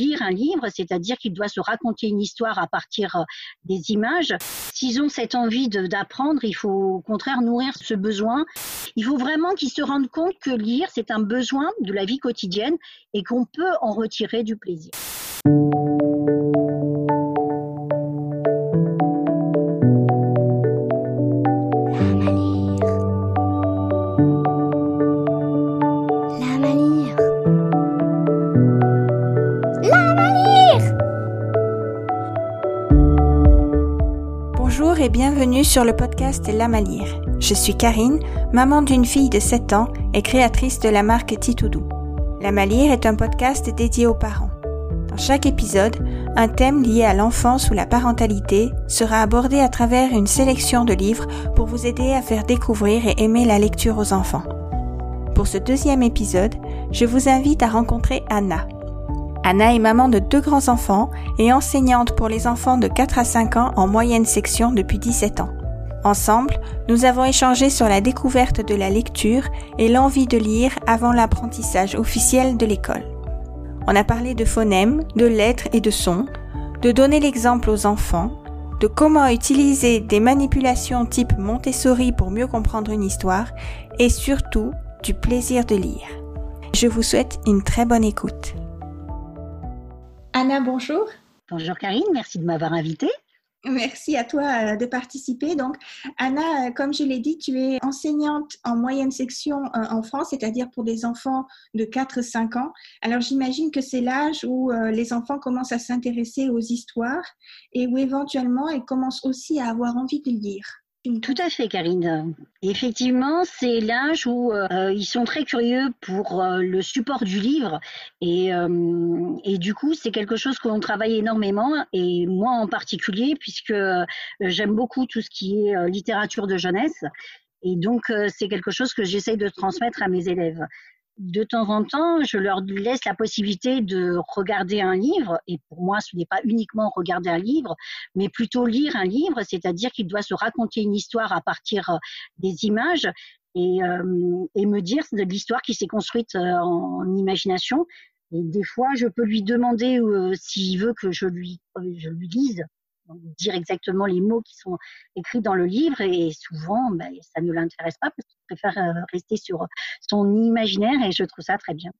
lire un livre, c'est-à-dire qu'il doit se raconter une histoire à partir euh, des images. S'ils ont cette envie d'apprendre, il faut au contraire nourrir ce besoin. Il faut vraiment qu'ils se rendent compte que lire, c'est un besoin de la vie quotidienne et qu'on peut en retirer du plaisir. Sur le podcast La Malire. Je suis Karine, maman d'une fille de 7 ans et créatrice de la marque Titoudou. La Malire est un podcast dédié aux parents. Dans chaque épisode, un thème lié à l'enfance ou la parentalité sera abordé à travers une sélection de livres pour vous aider à faire découvrir et aimer la lecture aux enfants. Pour ce deuxième épisode, je vous invite à rencontrer Anna, Anna est maman de deux grands-enfants et enseignante pour les enfants de 4 à 5 ans en moyenne section depuis 17 ans. Ensemble, nous avons échangé sur la découverte de la lecture et l'envie de lire avant l'apprentissage officiel de l'école. On a parlé de phonèmes, de lettres et de sons, de donner l'exemple aux enfants, de comment utiliser des manipulations type Montessori pour mieux comprendre une histoire et surtout du plaisir de lire. Je vous souhaite une très bonne écoute. Anna, bonjour. Bonjour Karine, merci de m'avoir invitée. Merci à toi euh, de participer. Donc, Anna, euh, comme je l'ai dit, tu es enseignante en moyenne section euh, en France, c'est-à-dire pour des enfants de 4-5 ans. Alors, j'imagine que c'est l'âge où les enfants commencent à s'intéresser aux histoires et où éventuellement ils commencent aussi à avoir envie de lire. Tout à fait, Karine. Effectivement, c'est l'âge où euh, ils sont très curieux pour euh, le support du livre. Et, euh, et du coup, c'est quelque chose que l'on travaille énormément et moi en particulier puisque j'aime beaucoup tout ce qui est littérature de jeunesse. Et donc c'est quelque chose que j'essaye de transmettre à mes élèves de temps en temps, je leur laisse la possibilité de regarder un livre, et pour moi, ce n'est pas uniquement regarder un livre, mais plutôt lire un livre, c'est-à-dire qu'il doit se raconter une histoire à partir euh, des images et, euh, et me dire de l'histoire qui s'est construite euh, en, imagination. Et des fois, je peux lui demander s'il veut que je lui, je lui lise dire exactement les mots qui sont écrits dans le livre et souvent ben, ça ne l'intéresse pas parce qu'il préfère euh, rester sur son imaginaire et je trouve ça très bien.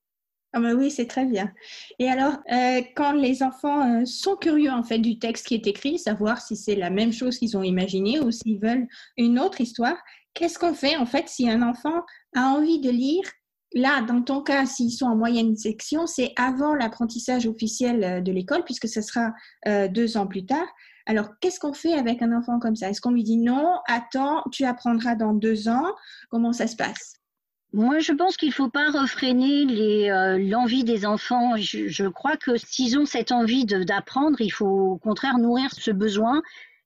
Ah ben oui, c'est très bien. Et alors, euh, quand les enfants euh, sont curieux en fait du texte qui est écrit, savoir si c'est la même chose qu'ils ont imaginé ou s'ils veulent une autre histoire, qu'est-ce qu'on fait en fait si un enfant a envie de lire? Là, dans ton cas, s'ils sont en moyenne section, c'est avant l'apprentissage officiel de l'école, puisque ce sera deux ans plus tard. Alors, qu'est-ce qu'on fait avec un enfant comme ça? Est-ce qu'on lui dit non, attends, tu apprendras dans deux ans? Comment ça se passe? Moi, je pense qu'il ne faut pas refréner euh, l'envie des enfants. Je, crois que s'ils ont cette envie d'apprendre, il faut au contraire nourrir ce besoin.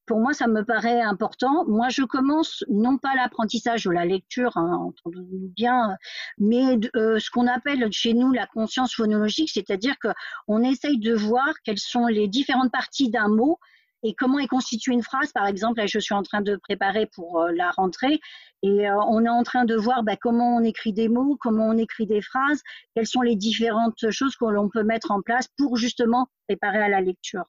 Pour moi, ça me paraît important. Moi, je commence non pas l'apprentissage de la lecture, hein, entendons-nous bien, mais euh, ce qu'on appelle chez nous la conscience phonologique, c'est-à-dire qu'on essaye de voir quelles sont les différentes parties d'un mot et comment est constituée une phrase? Par exemple, je suis en train de préparer pour euh, la rentrée et euh, on est en train de voir bah, comment on écrit des mots, comment on écrit des phrases, quelles sont les différentes choses que l'on peut mettre en place pour justement préparer à la lecture.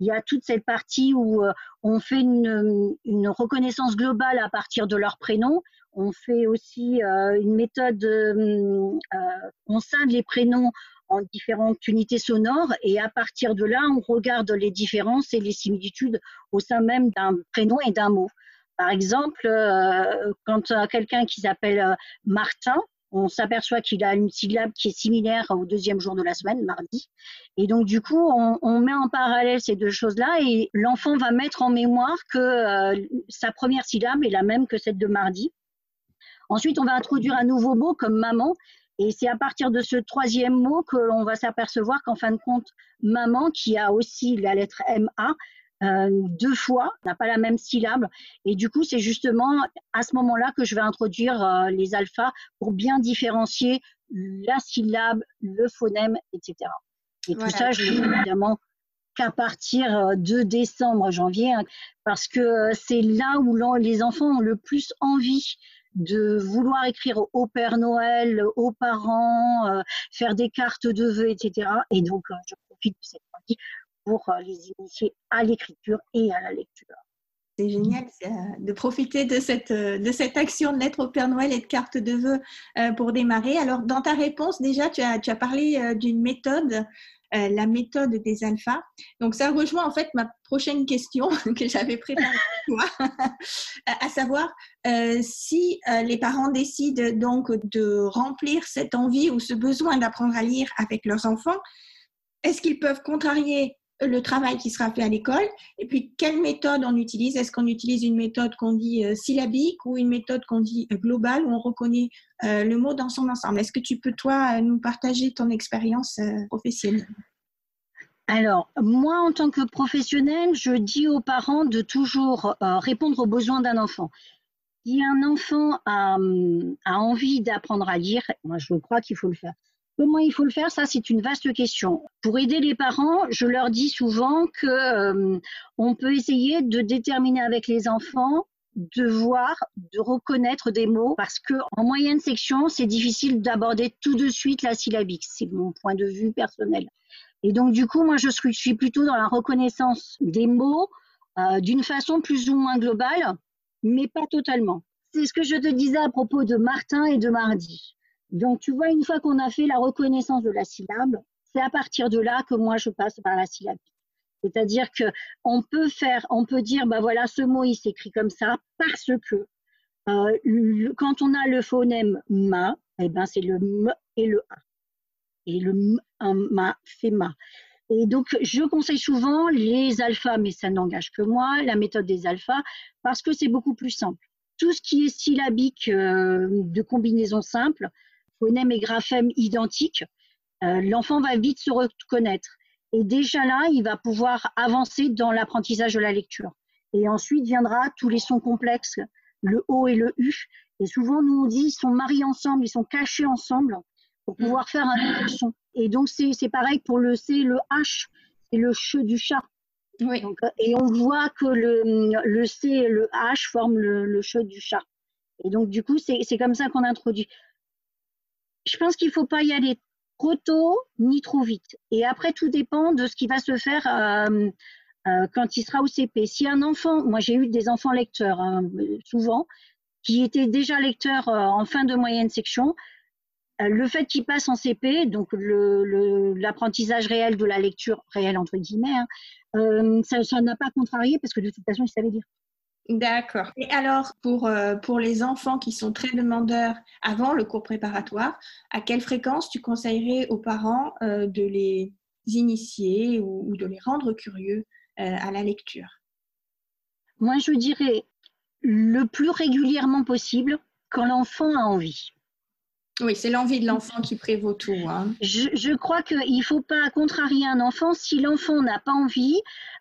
Il y a toute cette partie où euh, on fait une, une, reconnaissance globale à partir de leur prénom. On fait aussi une méthode, on scinde les prénoms en différentes unités sonores et à partir de là, on regarde les différences et les similitudes au sein même d'un prénom et d'un mot. Par exemple, euh, quand quelqu'un qui s'appelle euh, Martin, on s'aperçoit qu'il a une syllabe qui est similaire au deuxième jour de la semaine, mardi. Et donc, du coup, on, met en parallèle ces deux choses-là et l'enfant va mettre en mémoire que euh, sa première syllabe est la même que celle de mardi. Ensuite, on va introduire un nouveau mot comme maman et c'est à partir de ce troisième mot que l'on va s'apercevoir qu'en fin de compte, maman, qui a aussi la lettre MA, euh, deux fois, n'a pas la même syllabe. Et du coup, c'est justement à ce moment-là que je vais introduire euh, les alphas pour bien différencier la syllabe, le phonème, etc. Et tout ça, je le fais évidemment qu'à partir euh, de décembre, janvier, hein, parce que c'est là où les enfants ont le plus envie de vouloir écrire au Père Noël, aux parents, euh, faire des cartes de vœux, etc. Et donc, euh, je profite de cette partie pour euh, les initier à l'écriture et à la lecture. C'est génial de profiter de cette, de cette action de lettre au Père Noël et de cartes de vœux pour démarrer. Alors, dans ta réponse, déjà, tu as, tu as parlé d'une méthode euh, la méthode des alphas. Donc ça rejoint en fait ma prochaine question que j'avais préparée pour toi, à savoir euh, si euh, les parents décident donc de remplir cette envie ou ce besoin d'apprendre à lire avec leurs enfants, est-ce qu'ils peuvent contrarier le travail qui sera fait à l'école et puis quelle méthode on utilise? Est-ce qu'on utilise une méthode qu'on dit euh, syllabique ou une méthode qu'on dit euh, globale où on reconnaît euh, le mot dans son ensemble? Est-ce que tu peux, toi, nous partager ton expérience professionnelle? Alors, moi, en tant que professionnelle, je dis aux parents de toujours répondre aux besoins d'un enfant. Si un enfant a envie d'apprendre à lire, moi, je crois qu'il faut le faire. Comment il faut le faire? Ça, c'est une vaste question. Pour aider les parents, je leur dis souvent que euh, on peut essayer de déterminer avec les enfants de voir, de reconnaître des mots, parce que en moyenne section, c'est difficile d'aborder tout de suite la syllabique. C'est mon point de vue personnel. Et donc, du coup, moi, je suis plutôt dans la reconnaissance des mots euh, d'une façon plus ou moins globale, mais pas totalement. C'est ce que je te disais à propos de Martin et de Mardi. Donc, tu vois, une fois qu'on a fait la reconnaissance de la syllabe, c'est à partir de là que moi, je passe par la syllabe. C'est-à-dire que on peut faire, on peut dire, bah voilà, ce mot, il s'écrit comme ça parce que euh, quand on a le phonème ma, eh ben, c'est le m et le a. Et le m, un ma fait ma. Et donc, je conseille souvent les alphas, mais ça n'engage que moi, la méthode des alphas, parce que c'est beaucoup plus simple. Tout ce qui est syllabique euh, de combinaison simple, phonème et graphème identiques, euh, l'enfant va vite se reconnaître. Et déjà là, il va pouvoir avancer dans l'apprentissage de la lecture. Et ensuite viendra tous les sons complexes, le O et le U. Et souvent, nous on dit, ils sont mariés ensemble, ils sont cachés ensemble pour mm. pouvoir faire un son. Et donc, c'est pareil pour le C, le H, c'est le che du chat. Oui. Euh, et on voit que le, le C et le H forment le, le che du chat. Et donc, du coup, c'est comme ça qu'on introduit je pense qu'il ne faut pas y aller trop tôt ni trop vite. Et après, tout dépend de ce qui va se faire euh, euh, quand il sera au CP. Si un enfant, moi j'ai eu des enfants lecteurs hein, souvent, qui étaient déjà lecteurs euh, en fin de moyenne section, le fait qu'ils passent en CP, donc l'apprentissage réel de la lecture réelle entre guillemets, hein, ça n'a pas contrarié parce que de toute façon ils savaient lire. D'accord. Et alors, pour, euh, pour les enfants qui sont très demandeurs avant le cours préparatoire, à quelle fréquence tu conseillerais aux parents euh, de les initier ou, de les rendre curieux euh, à la lecture? Moi, je dirais le plus régulièrement possible quand l'enfant a envie. Oui, c'est l'envie de l'enfant qui prévaut tout. Hein. Je, crois qu'il ne faut pas contrarier un enfant. Si l'enfant n'a pas envie,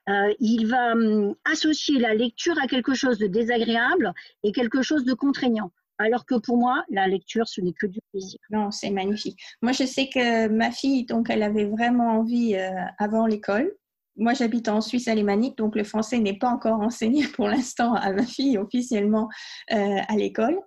euh, il va hum, associer la lecture à quelque chose de désagréable et quelque chose de contraignant. Alors que pour moi, la lecture, ce n'est que du plaisir. Non, c'est magnifique. Moi, je sais que ma fille, donc, elle avait vraiment envie euh, avant l'école. Moi, j'habite en Suisse alémanique, donc le français n'est pas encore enseigné pour l'instant à ma fille officiellement euh, à l'école.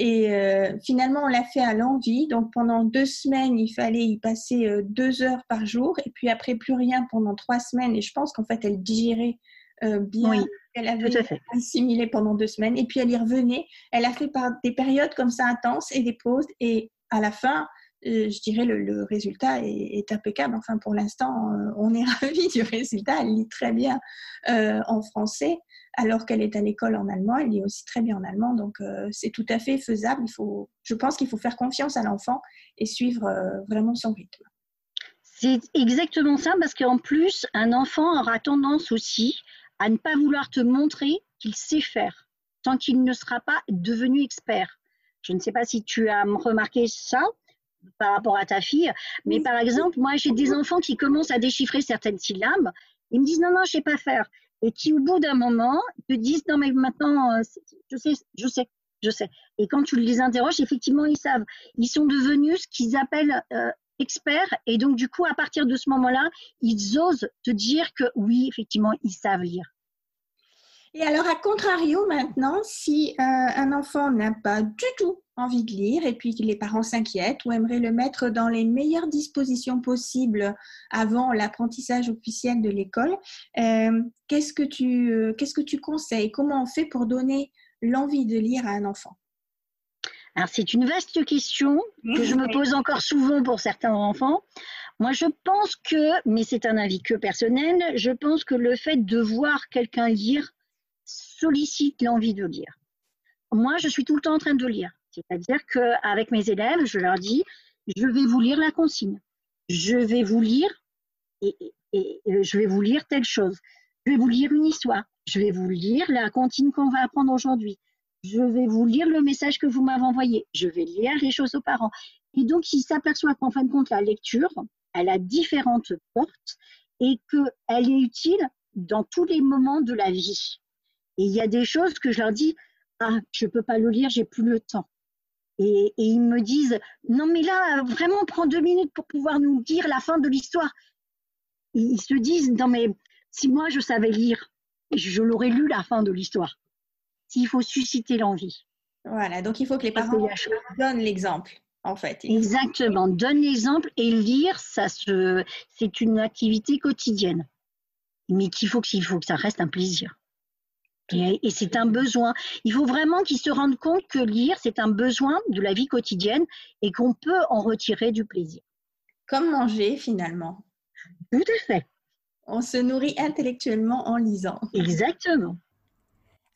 Et euh, finalement, on l'a fait à l'envie. Donc pendant deux semaines, il fallait y passer euh, deux heures par jour. Et puis après, plus rien pendant trois semaines. Et je pense qu'en fait, elle digérait euh, bien. Oui, elle avait assimilé pendant deux semaines. Et puis elle y revenait. Elle a fait par des périodes comme ça intenses et des pauses. Et à la fin, je dirais le, le résultat est, est, impeccable. Enfin, pour l'instant, on est ravis du résultat. Elle lit très bien en français alors qu'elle est à l'école en allemand, elle lit aussi très bien en allemand, donc euh, c'est tout à fait faisable. Il faut, je pense qu'il faut faire confiance à l'enfant et suivre euh, vraiment son rythme. C'est exactement ça, parce qu'en plus, un enfant aura tendance aussi à ne pas vouloir te montrer qu'il sait faire, tant qu'il ne sera pas devenu expert. Je ne sais pas si tu as remarqué ça par rapport à ta fille, mais par exemple, moi j'ai des enfants qui commencent à déchiffrer certaines syllabes, ils me disent non, non, je ne sais pas faire et qui, au bout d'un moment, te disent non mais maintenant, euh, je sais, je sais, je sais. Et quand tu les interroges, effectivement, ils savent. Ils sont devenus ce qu'ils appellent euh, experts, et donc du coup, à partir de ce moment-là, ils osent te dire que oui, effectivement, ils savent lire. Et alors, à contrario, maintenant, si euh, un enfant n'a pas du tout envie de lire et puis que les parents s'inquiètent ou aimeraient le mettre dans les meilleures dispositions possibles avant l'apprentissage officiel de l'école, euh, qu'est-ce que tu euh, qu'est-ce que tu conseilles? Comment on fait pour donner l'envie de lire à un enfant? Alors c'est une vaste question que je me pose encore souvent pour certains enfants. Moi je pense que, mais c'est un avis que personnel, je pense que le fait de voir quelqu'un lire sollicite l'envie de lire. Moi je suis tout le temps en train de lire. C'est-à-dire qu'avec mes élèves, je leur dis, je vais vous lire la consigne. Je vais vous lire et, je vais vous lire telle chose. Je vais vous lire une histoire. Je vais vous lire la comptine qu'on va apprendre aujourd'hui. Je vais vous lire le message que vous m'avez envoyé. Je vais lire les choses aux parents. Et donc, ils s'aperçoivent qu'en fin de compte, la lecture, elle a différentes portes et qu'elle est utile dans tous les moments de la vie. Et il y a des choses que je leur dis, ah, je ne peux pas le lire, j'ai plus le temps. Et, ils me disent, non mais là, vraiment, prends deux minutes pour pouvoir nous dire la fin de l'histoire. Ils se disent, non mais si moi je savais lire, je l'aurais lu la fin de l'histoire. S'il faut susciter l'envie. Voilà, donc il faut que les parents donnent l'exemple, en fait. Exactement, donne l'exemple et lire, ça se, c'est une activité quotidienne, mais qu'il faut qu'il faut que ça reste un plaisir. Et, c'est un besoin. Il faut vraiment qu'ils se rendent compte que lire, c'est un besoin de la vie quotidienne et qu'on peut en retirer du plaisir. Comme manger finalement. Tout à fait. On se nourrit intellectuellement en lisant. Exactement.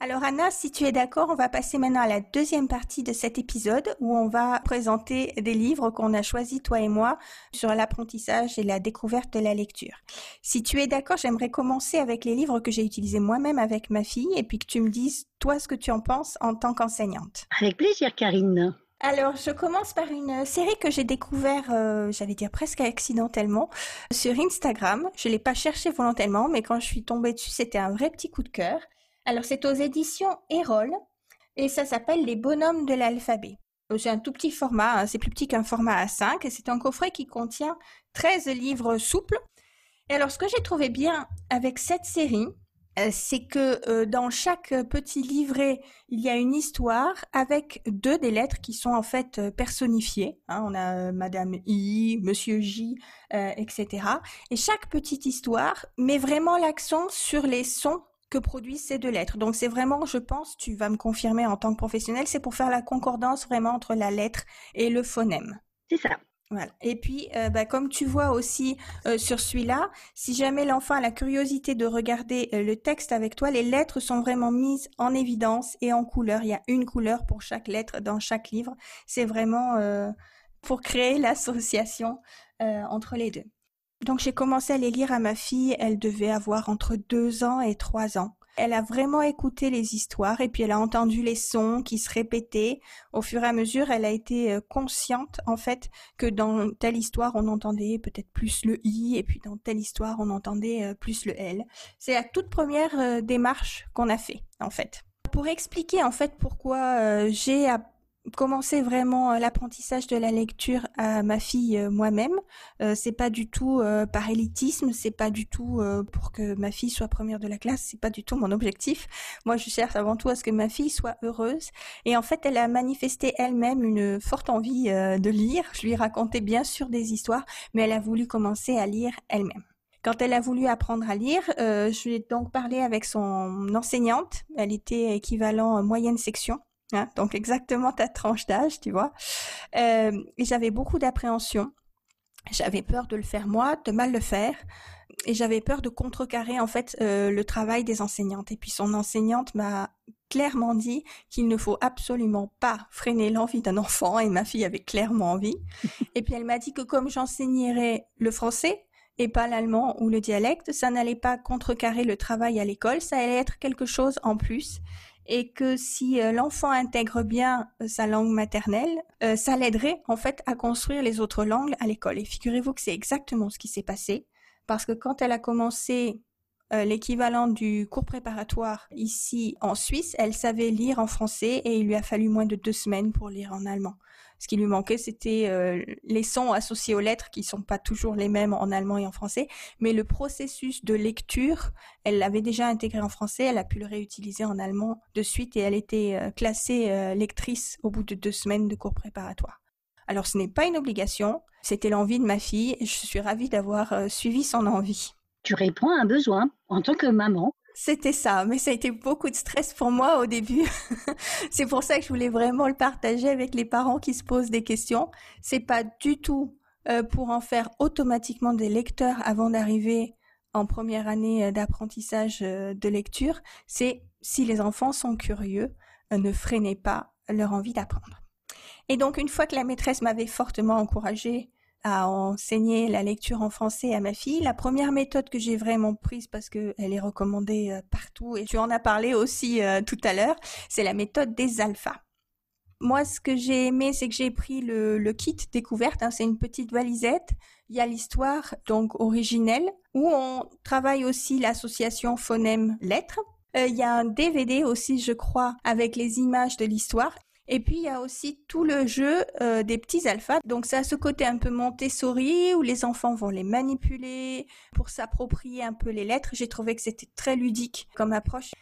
Alors Anna, si tu es d'accord, on va passer maintenant à la deuxième partie de cet épisode où on va présenter des livres qu'on a choisis toi et moi sur l'apprentissage et la découverte de la lecture. Si tu es d'accord, j'aimerais commencer avec les livres que j'ai utilisés moi-même avec ma fille et puis que tu me dises toi ce que tu en penses en tant qu'enseignante. Avec plaisir Karine. Alors, je commence par une série que j'ai découvert, euh, j'allais dire presque accidentellement, sur Instagram. Je l'ai pas cherché volontairement, mais quand je suis tombée dessus, c'était un vrai petit coup de cœur. Alors c'est aux éditions Erol et ça s'appelle Les bonhommes de l'alphabet. Euh, c'est un tout petit format, hein, c'est plus petit qu'un format A5 et c'est un coffret qui contient 13 livres souples. Et alors ce que j'ai trouvé bien avec cette série, euh, c'est que euh, dans chaque petit livret, il y a une histoire avec deux des lettres qui sont en fait personnifiées. Hein. on a Madame I, Monsieur J, etc. Et chaque petite histoire met vraiment l'accent sur les sons que produisent ces deux lettres. Donc c'est vraiment, je pense, tu vas me confirmer en tant que professionnel, c'est pour faire la concordance vraiment entre la lettre et le phonème. C'est ça. Voilà. Et puis, euh, bah, comme tu vois aussi euh, sur celui-là, si jamais l'enfant a la curiosité de regarder euh, le texte avec toi, les lettres sont vraiment mises en évidence et en couleur. Il y a une couleur pour chaque lettre dans chaque livre. C'est vraiment pour créer l'association entre les deux. Donc j'ai commencé à les lire à ma fille, elle devait avoir entre deux ans et trois ans. Elle a vraiment écouté les histoires et puis elle a entendu les sons qui se répétaient. Au fur et à mesure, elle a été euh, consciente en fait que dans telle histoire on entendait peut-être plus le i et puis dans telle histoire on entendait euh, plus le l. C'est la toute première euh, démarche qu'on a fait en fait. Pour expliquer en fait pourquoi j'ai commencer vraiment euh, l'apprentissage de la lecture à ma fille euh, moi-même. Euh, c'est pas du tout par élitisme, c'est pas du tout pour que ma fille soit première de la classe, c'est pas du tout mon objectif. Moi, je cherche avant tout à ce que ma fille soit heureuse. Et en fait, elle a manifesté elle-même une forte envie de lire. Je lui racontais bien sûr des histoires, mais elle a voulu commencer à lire elle-même. Quand elle a voulu apprendre à lire, je lui ai donc parlé avec son enseignante. Elle était équivalent moyenne section. Hein, donc exactement ta tranche d'âge, tu vois. Euh, et j'avais beaucoup d'appréhension. J'avais peur de le faire moi, de mal le faire, et j'avais peur de contrecarrer en fait euh, le travail des enseignantes. Et puis son enseignante m'a clairement dit qu'il ne faut absolument pas freiner l'envie d'un enfant, et ma fille avait clairement envie. et puis elle m'a dit que comme j'enseignerais le français, et pas l'allemand ou le dialecte, ça n'allait pas contrecarrer le travail à l'école, ça allait être quelque chose en plus et que si euh, l'enfant intègre bien euh, sa langue maternelle, euh, ça l'aiderait en fait à construire les autres langues à l'école. Et figurez-vous que c'est exactement ce qui s'est passé, parce que quand elle a commencé l'équivalent du cours préparatoire ici en Suisse, elle savait lire en français et il lui a fallu moins de deux semaines pour lire en allemand. Ce qui lui manquait, c'était euh, les sons associés aux lettres qui sont pas toujours les mêmes en allemand et en français, mais le processus de lecture, elle l'avait déjà intégré en français, elle a pu le réutiliser en allemand de suite et elle était euh, classée euh, lectrice au bout de deux semaines de cours préparatoire. Alors ce n'est pas une obligation, c'était l'envie de ma fille et je suis ravie d'avoir suivi son envie. Tu réponds à un besoin en tant que maman. C'était ça, mais ça a été beaucoup de stress pour moi au début. c'est pour ça que je voulais vraiment le partager avec les parents qui se posent des questions. C'est pas du tout euh, pour en faire automatiquement des lecteurs avant d'arriver en première année euh, d'apprentissage euh, de lecture. C'est si les enfants sont curieux, ne freinez pas leur envie d'apprendre. Et donc une fois que la maîtresse m'avait fortement encouragée à enseigner la lecture en français à ma fille. La première méthode que j'ai vraiment prise parce que elle est recommandée euh, partout et tu en as parlé aussi euh, tout à l'heure, c'est la méthode des alphas. Moi, ce que j'ai aimé, c'est que j'ai pris le, kit découverte. Hein, c'est une petite valisette. Il y a l'histoire donc originelle où on travaille aussi l'association phonème lettres. Euh, il y a un DVD aussi, je crois, avec les images de l'histoire. Et puis il y a aussi tout le jeu euh, des petits alphas. Donc ça a ce côté un peu Montessori où les enfants vont les manipuler pour s'approprier un peu les lettres. J'ai trouvé que c'était très ludique comme approche.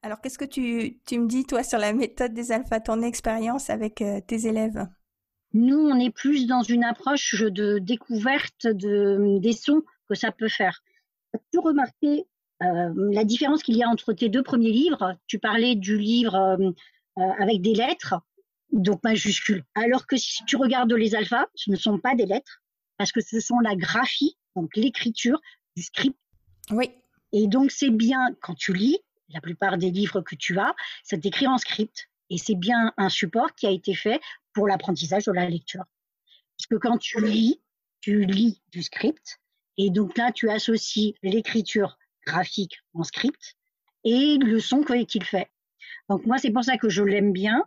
Alors qu'est-ce que tu, tu me dis toi sur la méthode des alphas, ton expérience avec euh, tes élèves? Nous, on est plus dans une approche de découverte de, des sons que ça peut faire. As-tu remarqué euh, la différence qu'il y a entre tes deux premiers livres? Tu parlais du livre avec des lettres donc majuscules. Alors que si tu regardes les alphas, ce ne sont pas des lettres, parce que ce sont la graphie, donc l'écriture du script. Oui. Et donc c'est bien quand tu lis, la plupart des livres que tu as, c'est écrit en script. Et c'est bien un support qui a été fait pour l'apprentissage de la lecture. Parce que quand tu lis, tu lis du script. Et donc là, tu associes l'écriture graphique en script et le son qu'il fait. Donc moi, c'est pour ça que je l'aime bien.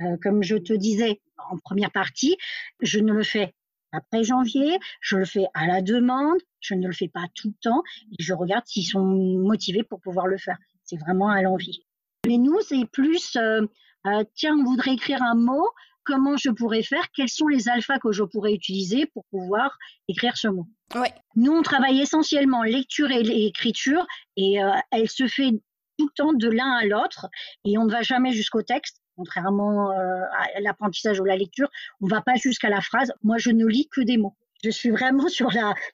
Euh, comme je te disais en première partie, je ne le fais après janvier, je le fais à la demande, je ne le fais pas tout le temps, et je regarde s'ils sont motivés pour pouvoir le faire. C'est vraiment à l'envie. Mais nous, c'est plus, euh, euh, tiens, on voudrait écrire un mot, comment je pourrais faire, quels sont les alphas que je pourrais utiliser pour pouvoir écrire ce mot. Ouais. Nous, on travaille essentiellement lecture et écriture, et elle se fait tout le temps de l'un à l'autre, et on ne va jamais jusqu'au texte Contrairement euh, à l'apprentissage ou la lecture, on va pas jusqu'à la phrase. Moi, je ne lis que des mots. Je suis vraiment sur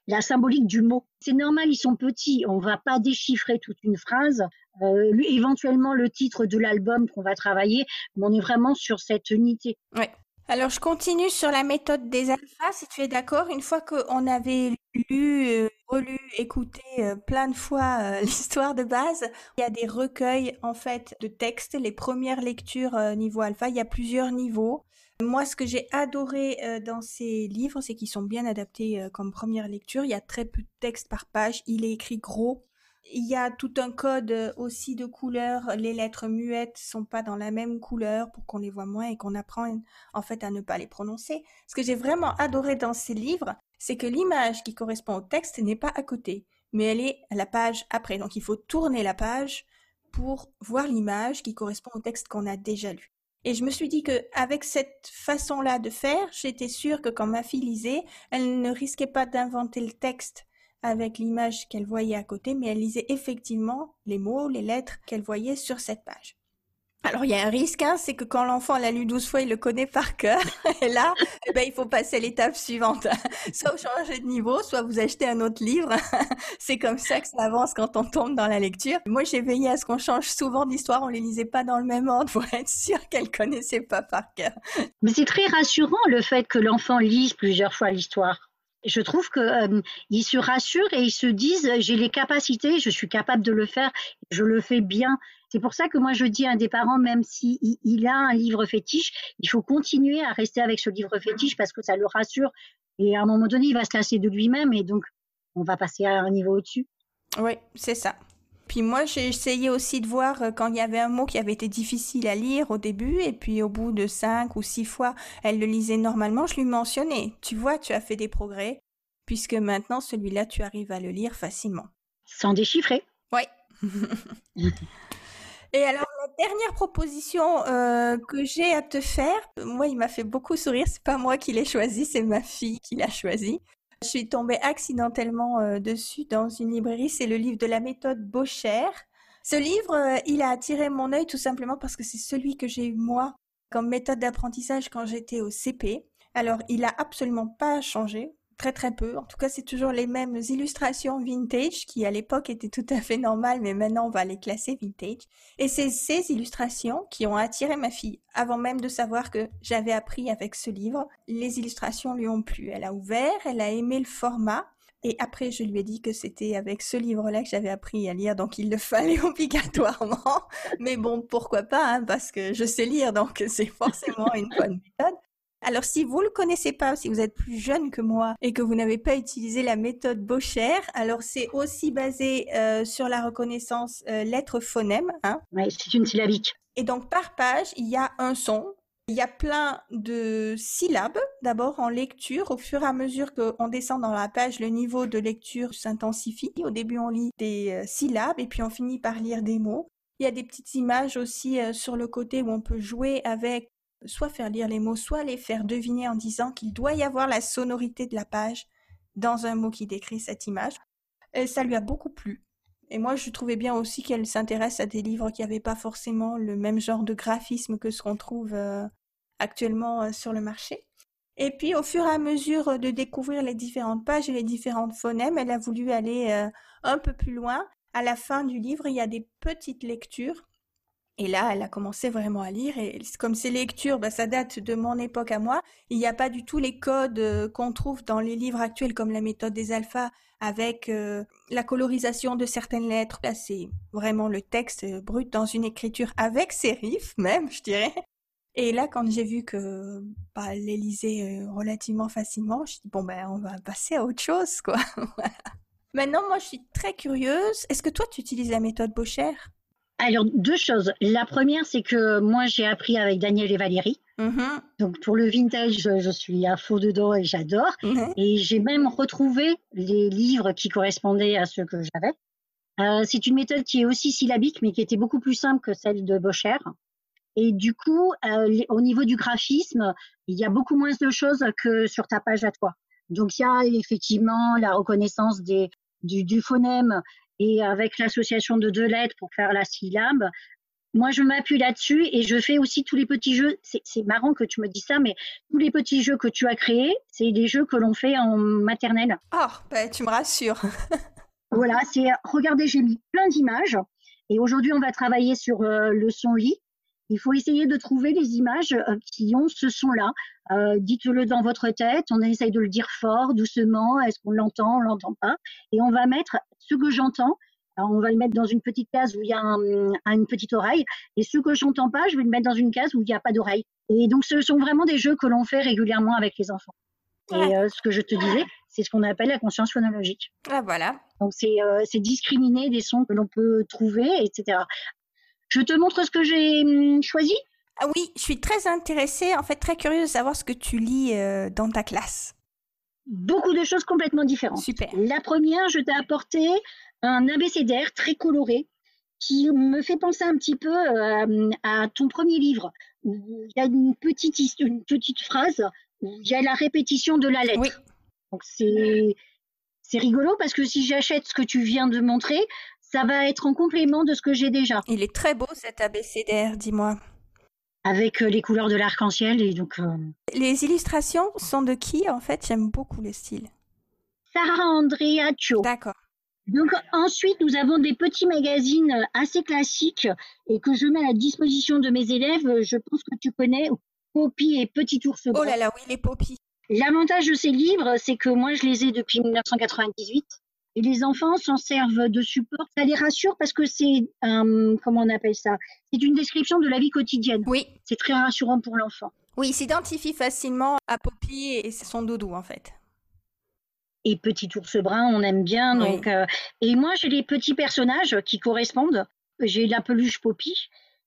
la, symbolique du mot. C'est normal, ils sont petits. On va pas déchiffrer toute une phrase. Euh, éventuellement le titre de l'album qu'on va travailler, mais on est vraiment sur cette unité. Ouais. Alors je continue sur la méthode des alphas, si tu es d'accord. Une fois qu'on avait lu, euh, relu, écouté euh, plein de fois euh, l'histoire de base, il y a des recueils en fait de textes, les premières lectures niveau alpha. Il y a plusieurs niveaux. Moi, ce que j'ai adoré dans ces livres, c'est qu'ils sont bien adaptés comme première lecture. Il y a très peu de texte par page. Il est écrit gros. Il y a tout un code euh, aussi de couleurs. Les lettres muettes sont pas dans la même couleur pour qu'on les voit moins et qu'on apprend en fait à ne pas les prononcer. Ce que j'ai vraiment adoré dans ces livres, c'est que l'image qui correspond au texte n'est pas à côté, mais elle est à la page après. Donc il faut tourner la page pour voir l'image qui correspond au texte qu'on a déjà lu. Et je me suis dit que avec cette façon-là de faire, j'étais sûre que quand ma fille lisait, elle ne risquait pas d'inventer le texte avec l'image qu'elle voyait à côté, mais elle lisait effectivement les mots, les lettres qu'elle voyait sur cette page. Alors il y a un risque, hein, c'est que quand l'enfant l'a lu douze fois, il le connaît par cœur. Et là, eh ben, il faut passer à l'étape suivante. soit vous changez de niveau, soit vous achetez un autre livre. c'est comme ça que ça avance quand on tombe dans la lecture. Moi, j'ai veillé à ce qu'on change souvent d'histoire. On les lisait pas dans le même ordre pour être sûr qu'elle connaissait pas par cœur. Mais c'est très rassurant le fait que l'enfant lise plusieurs fois l'histoire je trouve que euh, se rassurent et ils se disent j'ai les capacités, je suis capable de le faire, je le fais bien. C'est pour ça que moi je dis à un des parents, même s'il il a un livre fétiche, il faut continuer à rester avec ce livre fétiche parce que ça le rassure. Et à un moment donné, il va se lasser de lui-même et donc on va passer à un niveau au-dessus. Oui, c'est ça. Puis moi, j'ai essayé aussi de voir euh, quand il y avait un mot qui avait été difficile à lire au début, et puis au bout de cinq ou six fois, elle le lisait normalement, je lui mentionnais. Tu vois, tu as fait des progrès, puisque maintenant, celui-là, tu arrives à le lire facilement. Sans déchiffrer. Oui. Et alors, la dernière proposition euh, que j'ai à te faire, moi, il m'a fait beaucoup sourire. C'est pas moi qui l'ai choisi, c'est ma fille qui l'a choisi. Je suis tombée accidentellement euh, dessus dans une librairie. C'est le livre de la méthode Bocher. Ce livre, euh, il a attiré mon œil tout simplement parce que c'est celui que j'ai eu moi comme méthode d'apprentissage quand j'étais au CP. Alors, il a absolument pas changé très très peu. En tout cas, c'est toujours les mêmes illustrations vintage qui à l'époque étaient tout à fait normales, mais maintenant on va les classer vintage. Et c'est ces illustrations qui ont attiré ma fille. Avant même de savoir que j'avais appris avec ce livre, les illustrations lui ont plu. Elle a ouvert, elle a aimé le format. Et après, je lui ai dit que c'était avec ce livre-là que j'avais appris à lire, donc il le fallait obligatoirement. Mais bon, pourquoi pas, hein, parce que je sais lire, donc c'est forcément une bonne méthode. Alors si vous le connaissez pas, si vous êtes plus jeune que moi et que vous n'avez pas utilisé la méthode Bocher, alors c'est aussi basé euh, sur la reconnaissance euh, lettre-phonème. Hein. Oui, c'est une syllabique. Et donc par page, il y a un son. Il y a plein de syllabes, d'abord en lecture. Au fur et à mesure qu'on descend dans la page, le niveau de lecture s'intensifie. Au début, on lit des euh, syllabes et puis on finit par lire des mots. Il y a des petites images aussi sur le côté où on peut jouer avec soit faire lire les mots, soit les faire deviner en disant qu'il doit y avoir la sonorité de la page dans un mot qui décrit cette image. Ça lui a beaucoup plu. Et moi, je trouvais bien aussi qu'elle s'intéresse à des livres qui n'avaient pas forcément le même genre de graphisme que ce qu'on trouve euh, actuellement euh, sur le marché. Et puis, au fur et à mesure de découvrir les différentes pages et les différentes phonèmes, elle a voulu aller euh, un peu plus loin. À la fin du livre, il y a des petites lectures et là, elle a commencé vraiment à lire. Et comme ces lectures, bah, ça date de mon époque à moi. Il n'y a pas du tout les codes euh, qu'on trouve dans les livres actuels, comme la méthode des alphas, avec euh, la colorisation de certaines lettres. Là, c'est vraiment le texte euh, brut dans une écriture avec sérif, même, je dirais. Et là, quand j'ai vu que bah, elle les lisait relativement facilement, je dis bon ben, on va passer à autre chose, quoi. Maintenant, moi, je suis très curieuse. Est-ce que toi, tu utilises la méthode Bocher alors, deux choses. La première, c'est que moi, j'ai appris avec Daniel et Valérie. Mm-hmm. Donc, pour le vintage, je, suis à faux dedans et j'adore. Mm-hmm. Et j'ai même retrouvé les livres qui correspondaient à ceux que j'avais. Euh, c'est une méthode qui est aussi syllabique, mais qui était beaucoup plus simple que celle de Bocher. Et du coup, euh, au niveau du graphisme, il y a beaucoup moins de choses que sur ta page à toi. Donc, il y a effectivement la reconnaissance des, du, du phonème et avec l'association de deux lettres pour faire la syllabe. Moi, je m'appuie là-dessus et je fais aussi tous les petits jeux. C'est marrant que tu me dis ça, mais tous les petits jeux que tu as créés, c'est des jeux que l'on fait en maternelle. Ah, bah, tu me rassures. voilà, c'est regardez, j'ai mis plein d'images et aujourd'hui, on va travailler sur euh, le son lit. Il faut essayer de trouver les images euh, qui ont ce son-là. Euh, dites-le dans votre tête, on essaye de le dire fort, doucement, est-ce qu'on l'entend, on l'entend pas, et on va mettre ce que j'entends, on va le mettre dans une petite case où il y a une petite oreille, et ce que j'entends pas, je vais le mettre dans une case où il n'y a pas d'oreille. Et donc, ce sont vraiment des jeux que l'on fait régulièrement avec les enfants. Et euh, ce que je te disais, c'est ce qu'on appelle la conscience phonologique. Ah voilà. Donc euh, c'est discriminer des sons que l'on peut trouver, etc. Je te montre ce que j'ai hum, choisi? Ah oui, je suis très intéressée, en fait très curieuse de savoir ce que tu lis euh, dans ta classe beaucoup de choses complètement différentes. Super. La première, je t'ai apporté un abécédaire très coloré qui me fait penser un petit peu euh, à ton premier livre. Où il y a une petite, une petite phrase où il y a la répétition de la lettre. Oui. Donc c'est c'est rigolo parce que si j'achète ce que tu viens de montrer, ça va être en complément de ce que j'ai déjà. Il est très beau cet abécédaire, dis-moi avec euh, les couleurs de l'arc-en-ciel et donc. Euh, les illustrations sont de qui en fait? J'aime beaucoup le style. Sarah Andreaccio. D'accord. Donc ensuite, nous avons des petits magazines euh, assez classiques et que je mets à la disposition de mes élèves. Je pense que tu connais Poppy et Petit ours. Oh là là, oui, les Poppy. L'avantage de ces livres, c'est que moi, je les ai depuis 1998 et les enfants s'en servent de support. Ça les rassure parce que c'est un, comment on appelle ça? C'est une description de la vie quotidienne. Oui. C'est très rassurant pour l'enfant. Oui, il s'identifie facilement à Poppy et son doudou en fait. Et Petit ours brun, on aime bien. Donc, euh, et moi, j'ai les petits personnages qui correspondent. J'ai la peluche Poppy.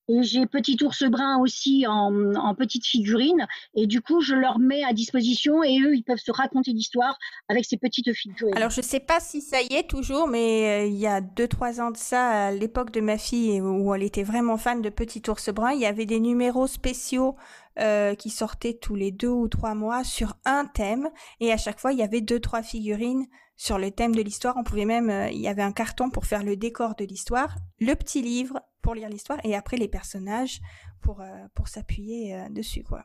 Et j'ai Petit Ours Brun aussi en, petite figurine. Et du coup, je leur mets à disposition et eux, ils peuvent se raconter l'histoire avec ces petites figurines. Alors, je sais pas si ça y est toujours, mais euh, il y a deux, trois ans de ça, à l'époque de ma fille, où elle était vraiment fan de Petit Ours Brun, il y avait des numéros spéciaux euh, qui sortaient tous les deux ou trois mois sur un thème. Et à chaque fois, il y avait deux, trois figurines sur le thème de l'histoire. On pouvait même, euh, il y avait un carton pour faire le décor de l'histoire, le petit livre pour lire l'histoire et après les personnages pour, euh, pour s'appuyer dessus, quoi.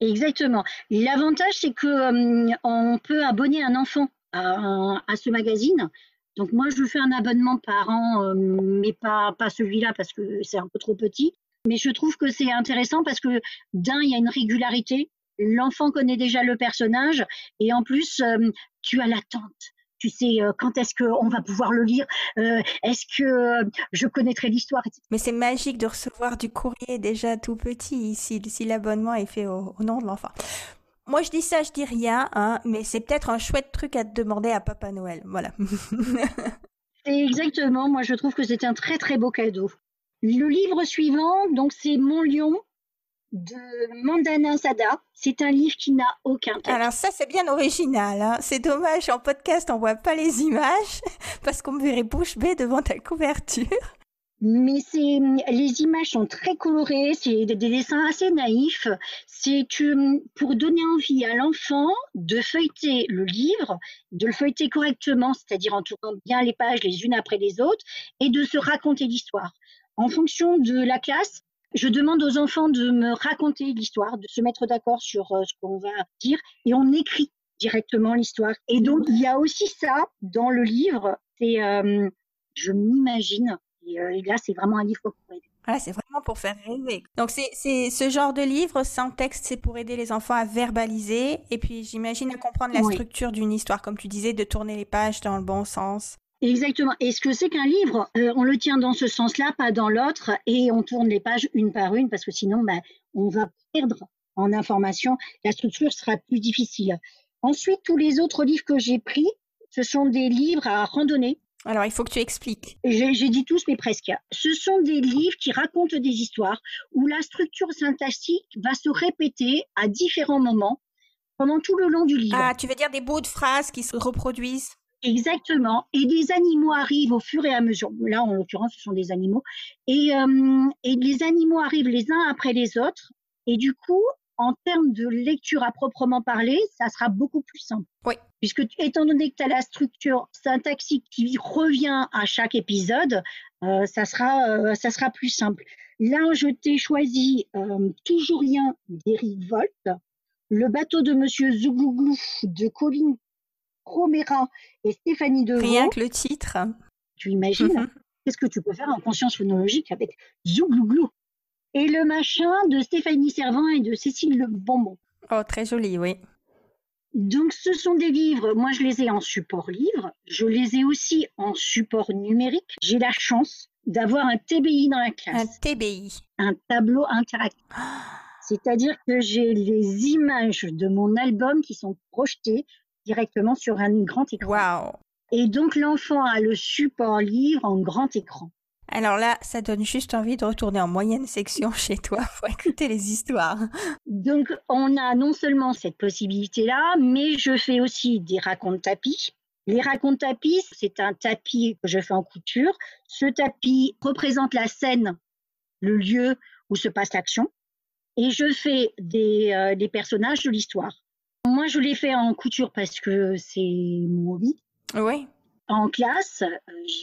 Exactement. L'avantage, c'est que on peut abonner un enfant à, à, ce magazine. Donc moi, je fais un abonnement par an, mais pas, pas celui-là parce que c'est un peu trop petit. Mais je trouve que c'est intéressant parce que d'un, il y a une régularité l'enfant connaît déjà le personnage et en plus, euh, tu as l'attente. Tu sais euh, quand est-ce qu'on va pouvoir le lire euh, Est-ce que je connaîtrai l'histoire Mais c'est magique de recevoir du courrier déjà tout petit si, si l'abonnement est fait au, nom de l'enfant. Moi, je dis ça, je dis rien, hein, mais c'est peut-être un chouette truc à te demander à Papa Noël. Voilà. Exactement. Moi, je trouve que c'est un très très beau cadeau. Le livre suivant, donc c'est Mon Lion de Mandana Sada. C'est un livre qui n'a aucun texte. Alors ça, c'est bien original. Hein. C'est dommage, en podcast, on voit pas les images parce qu'on me verrait bouche bée devant ta couverture. Mais c'est les images sont très colorées, c'est des, dessins assez naïfs. C'est pour donner envie à l'enfant de feuilleter le livre, de le feuilleter correctement, c'est-à-dire en tournant bien les pages les unes après les autres, et de se raconter l'histoire. En fonction de la classe, je demande aux enfants de me raconter l'histoire, de se mettre d'accord sur euh, ce qu'on va dire, et on écrit directement l'histoire. Et donc, il y a aussi ça dans le livre, c'est euh, je m'imagine, euh, et, là, c'est vraiment un livre pour aider. Voilà, c'est vraiment pour faire rêver. Donc, c'est ce genre de livre sans texte, c'est pour aider les enfants à verbaliser, et puis j'imagine à comprendre la structure d'une histoire, comme tu disais, de tourner les pages dans le bon sens. Exactement. Et ce que c'est qu'un livre, euh, on le tient dans ce sens-là, pas dans l'autre, et on tourne les pages une par une, parce que sinon, ben, on va perdre en information. La structure sera plus difficile. Ensuite, tous les autres livres que j'ai pris, ce sont des livres à randonnée. Alors, il faut que tu expliques. J'ai dit tous, mais presque. Ce sont des livres qui racontent des histoires où la structure syntaxique va se répéter à différents moments pendant tout le long du livre. Ah, tu veux dire des bouts de phrases qui se reproduisent? Exactement. Et des animaux arrivent au fur et à mesure. Là, en l'occurrence, ce sont des animaux. Et, euh, et les animaux arrivent les uns après les autres. Et du coup, en termes de lecture à proprement parler, ça sera beaucoup plus simple. Oui. Puisque, étant donné que tu as la structure syntaxique qui revient à chaque épisode, euh, ça, sera, euh, ça sera plus simple. Là, je t'ai choisi euh, Toujours rien d'Eric Volt, Le bateau de Monsieur Zougouglou de Colin Romera et Stéphanie Devaux. Rien que le titre. Tu imagines mhm. Qu'est-ce que tu peux faire en conscience phonologique avec Zouglouglou Et le machin de Stéphanie Servant et de Cécile Le Bonbon. Oh, très joli, oui. Donc, ce sont des livres, moi je les ai en support livre, je les ai aussi en support numérique. J'ai la chance d'avoir un TBI dans la classe. Un TBI. Un tableau interactif. C'est-à-dire que j'ai les images de mon album qui sont projetées directement sur un grand écran. Et donc l'enfant a le support livre en grand écran. Alors là, ça donne juste envie de retourner en moyenne section chez toi pour écouter les histoires. Donc on a non seulement cette possibilité-là, mais je fais aussi des racontes tapis. Les racontes tapis, c'est un tapis que je fais en couture. Ce tapis représente la scène, le lieu où se passe l'action. Et je fais des, euh, des personnages de l'histoire. Moi, je l'ai fait en couture parce que c'est mon hobby. Oui. En classe,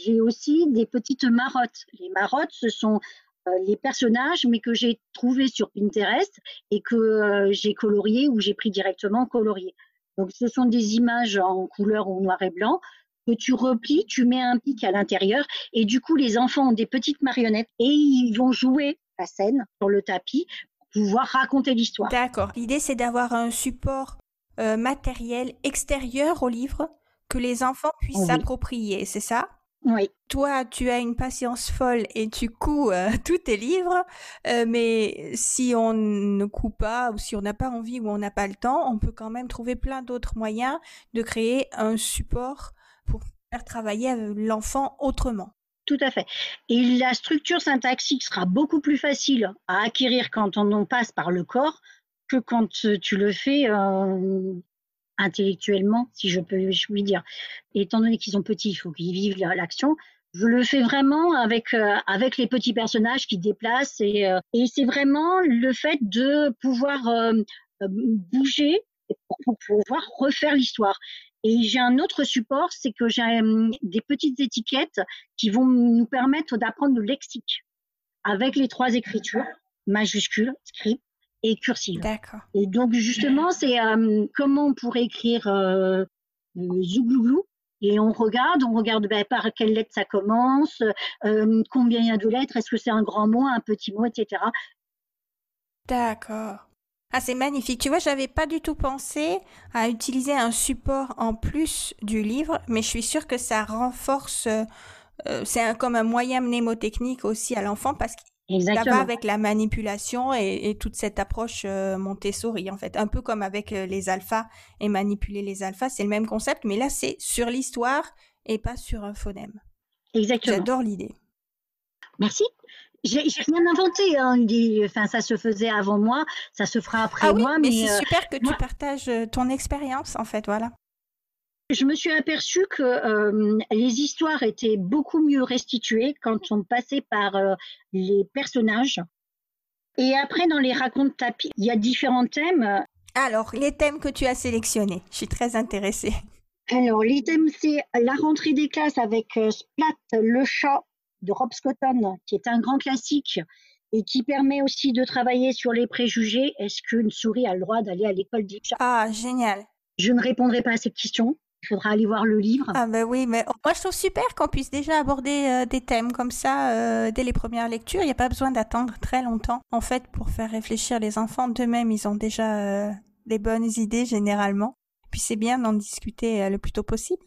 j'ai aussi des petites marottes. Les marottes, ce sont euh, les personnages, mais que j'ai trouvés sur Pinterest et que euh, j'ai colorié ou j'ai pris directement colorié. Donc, ce sont des images en couleur ou noir et blanc que tu replies, tu mets un pic à l'intérieur et du coup, les enfants ont des petites marionnettes et ils vont jouer la scène sur le tapis pour pouvoir raconter l'histoire. D'accord. L'idée, c'est d'avoir un support euh, matériel extérieur au livre que les enfants puissent s'approprier, c'est ça? Oui. Toi, tu as une patience folle et tu couds euh, tous tes livres, euh, mais si on ne coud pas ou si on n'a pas envie ou on n'a pas le temps, on peut quand même trouver plein d'autres moyens de créer un support pour faire travailler l'enfant autrement. Tout à fait. Et la structure syntaxique sera beaucoup plus facile à acquérir quand on en passe par le corps que quand tu le fais euh, intellectuellement, si je peux lui dire. étant donné qu'ils sont petits, il faut qu'ils vivent l'action. Je le fais vraiment avec euh, avec les petits personnages qui déplacent et, euh, et c'est vraiment le fait de pouvoir bouger pour pouvoir refaire l'histoire. Et j'ai un autre support, c'est que j'ai des petites étiquettes qui vont nous permettre d'apprendre le lexique avec les trois écritures, majuscules, script et cursive. D'accord. Et donc justement, c'est euh, comment on pourrait écrire euh, zouglouglou? Et on regarde, on regarde ben, par quelle lettre ça commence, euh, combien il y a de lettres, est-ce que c'est un grand mot, un petit mot, etc. D'accord. Ah, c'est magnifique. Tu vois, j'avais pas du tout pensé à utiliser un support en plus du livre, mais je suis sûre que ça renforce. Euh, euh, c'est comme un moyen mnémotechnique aussi à l'enfant parce qu'il va avec la manipulation et, toute cette approche euh, Montessori en fait, un peu comme avec les alphas et manipuler les alphas, c'est le même concept, mais là c'est sur l'histoire et pas sur un phonème. Exactement. J'adore l'idée. Merci. J'ai rien inventé. Hein. Enfin, ça se faisait avant moi, ça se fera après ah moi. Mais, c'est euh, super que tu partages euh, ton expérience, en fait, voilà. Je me suis aperçue que euh, les histoires étaient beaucoup mieux restituées quand on passait par les personnages. Et après, dans les racontes tapis, il y a différents thèmes. Alors, les thèmes que tu as sélectionnés, je suis très intéressée. Alors, les thèmes, c'est la rentrée des classes avec Splat, le chat de Rob Scotton, qui est un grand classique et qui permet aussi de travailler sur les préjugés. Est-ce qu'une souris a le droit d'aller à l'école des Ah, génial. Je ne répondrai pas à cette question. Il faudra aller voir le livre. Ah ben oui, mais moi je trouve super qu'on puisse déjà aborder euh, des thèmes comme ça euh, dès les premières lectures. Il n'y a pas besoin d'attendre très longtemps. En fait, pour faire réfléchir les enfants d'eux-mêmes, ils ont déjà euh, des bonnes idées généralement. Puis c'est bien d'en discuter le plus tôt possible.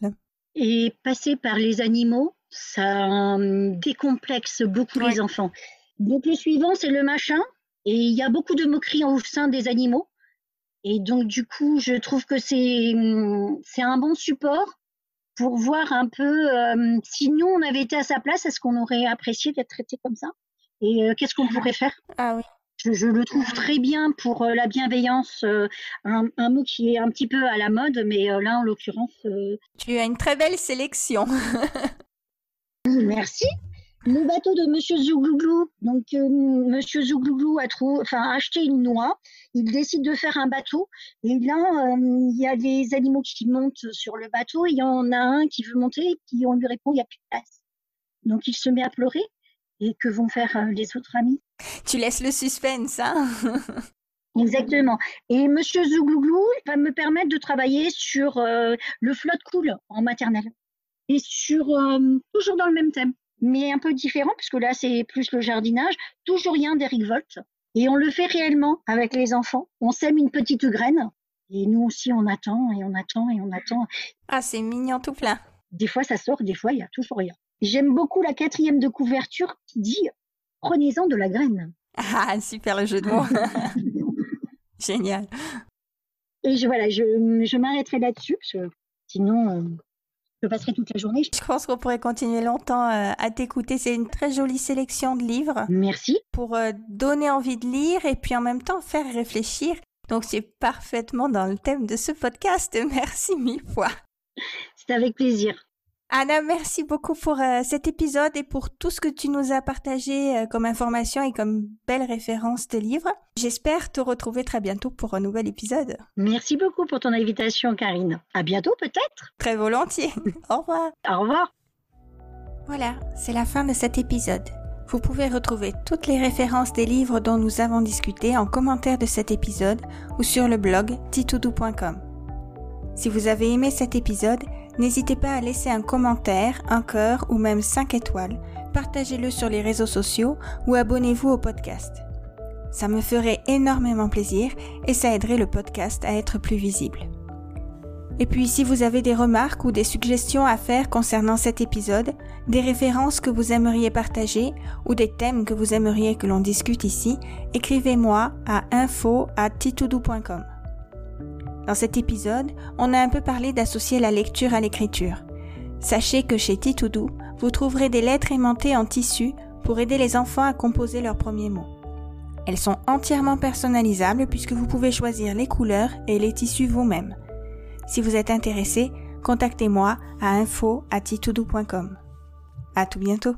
Et passer par les animaux, ça hum, décomplexe beaucoup les enfants. Donc le suivant, c'est le machin, et il y a beaucoup de moqueries au sein des animaux. Et donc du coup, je trouve que c'est hum, c'est un bon support pour voir un peu hum, si nous on avait été à sa place, est-ce qu'on aurait apprécié d'être traité comme ça? Et euh, qu'est-ce qu'on pourrait faire? Ah oui. Je, le trouve très bien pour euh, la bienveillance, euh, un, un, mot qui est un petit peu à la mode, mais là en l'occurrence. Tu as une très belle sélection. Merci. Le bateau de Monsieur Zouglouglou. Donc, euh, Monsieur Zouglouglou a, trouvé, enfin, acheté une noix. Il décide de faire un bateau. Et là, euh, il y a des animaux qui montent sur le bateau. Il y en a un qui veut monter. Et puis, on lui répond, il n'y a plus de place. Donc, il se met à pleurer. Et que vont faire euh, les autres amis? Tu laisses le suspense, hein? Exactement. Et Monsieur Zouglouglou va me permettre de travailler sur le flotte cool en maternelle et sur euh, toujours dans le même thème, mais un peu différent puisque là c'est plus le jardinage, toujours rien d'Eric Volt. Et on le fait réellement avec les enfants. On sème une petite graine et nous aussi on attend et on attend et on attend. Ah c'est mignon tout plein. Des fois ça sort, des fois il y a toujours rien. J'aime beaucoup la quatrième de couverture qui dit prenez-en de la graine. Ah super le jeu de mots. Génial. Et je voilà, je, je m'arrêterai là-dessus parce que sinon euh, je passerai toute la journée. Je pense qu'on pourrait continuer longtemps euh, à t'écouter. C'est une très jolie sélection de livres. Merci. Pour euh, donner envie de lire et puis en même temps faire réfléchir. Donc c'est parfaitement dans le thème de ce podcast. Merci mille fois. C'est avec plaisir. Anna, merci beaucoup pour euh, cet épisode et pour tout ce que tu nous as partagé euh, comme information et comme belle référence de livres. J'espère te retrouver très bientôt pour un nouvel épisode. Merci beaucoup pour ton invitation, Karine. À bientôt, peut-être? Très volontiers. Au revoir. Au revoir. Voilà, c'est la fin de cet épisode. Vous pouvez retrouver toutes les références des livres dont nous avons discuté en commentaire de cet épisode ou sur le blog titoudou.com. Si vous avez aimé cet épisode, n'hésitez pas à laisser un commentaire, un cœur ou même 5 étoiles. Partagez-le sur les réseaux sociaux ou abonnez-vous au podcast. Ça me ferait énormément plaisir et ça aiderait le podcast à être plus visible. Et puis si vous avez des remarques ou des suggestions à faire concernant cet épisode, des références que vous aimeriez partager ou des thèmes que vous aimeriez que l'on discute ici, écrivez-moi à info@titoudou.com. Dans cet épisode, on a un peu parlé d'associer la lecture à l'écriture. Sachez que chez Titoudou, vous trouverez des lettres aimantées en tissu pour aider les enfants à composer leurs premiers mots. Elles sont entièrement personnalisables puisque vous pouvez choisir les couleurs et les tissus vous-même. Si vous êtes intéressé, contactez-moi à info@titoudou.com. À tout bientôt.